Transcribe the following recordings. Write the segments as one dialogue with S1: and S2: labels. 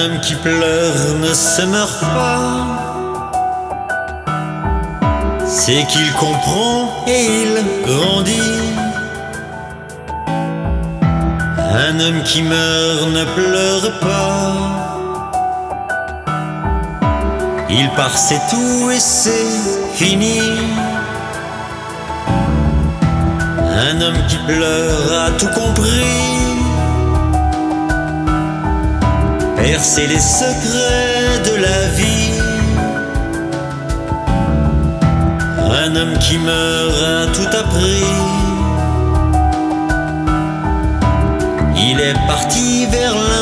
S1: homme qui pleure ne se meurt pas. C'est qu'il comprend et il grandit. Un homme qui meurt ne pleure pas. Il part, c'est tout et c'est fini. Un homme qui pleure a tout compris. Percer les secrets de la vie. Un homme qui meurt a tout appris. Il est parti vers l'infini.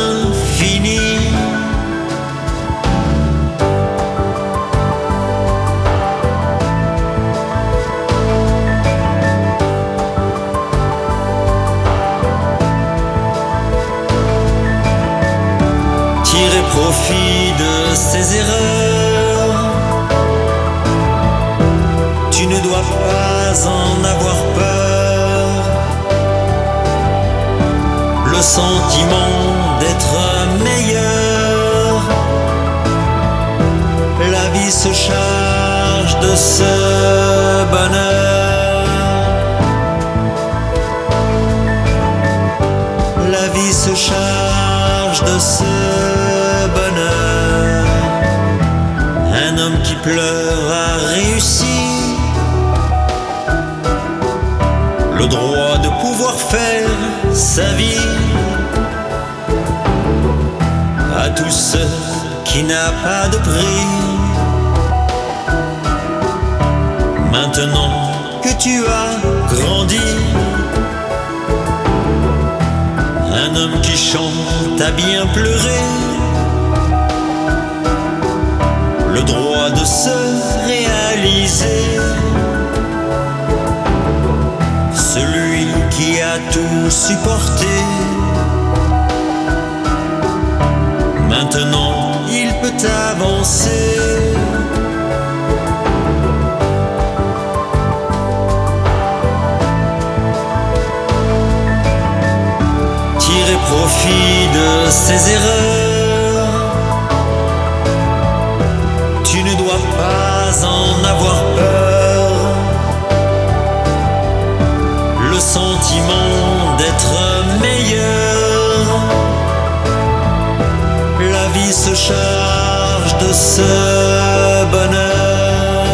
S1: Tirer profit de ses erreurs. Tu ne dois pas en avoir peur. Le sentiment d'être meilleur. La vie se charge de ce bonheur. La vie se charge de ce pleure a réussi. Le droit de pouvoir faire sa vie. À tous ceux qui n'a pas de prix. Maintenant que tu as grandi. Un homme qui chante a bien pleuré. Celui qui a tout supporté. Maintenant, il peut avancer. Tirer profit de ses erreurs. Sentiment d'être meilleur. La vie se charge de ce bonheur.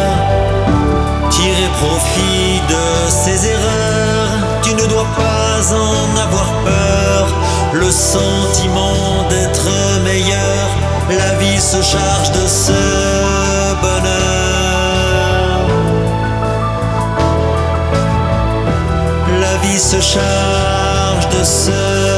S1: Tirer profit de ses erreurs. Tu ne dois pas en avoir peur. Le sentiment d'être meilleur. La vie se charge de ce Vie se charge de ce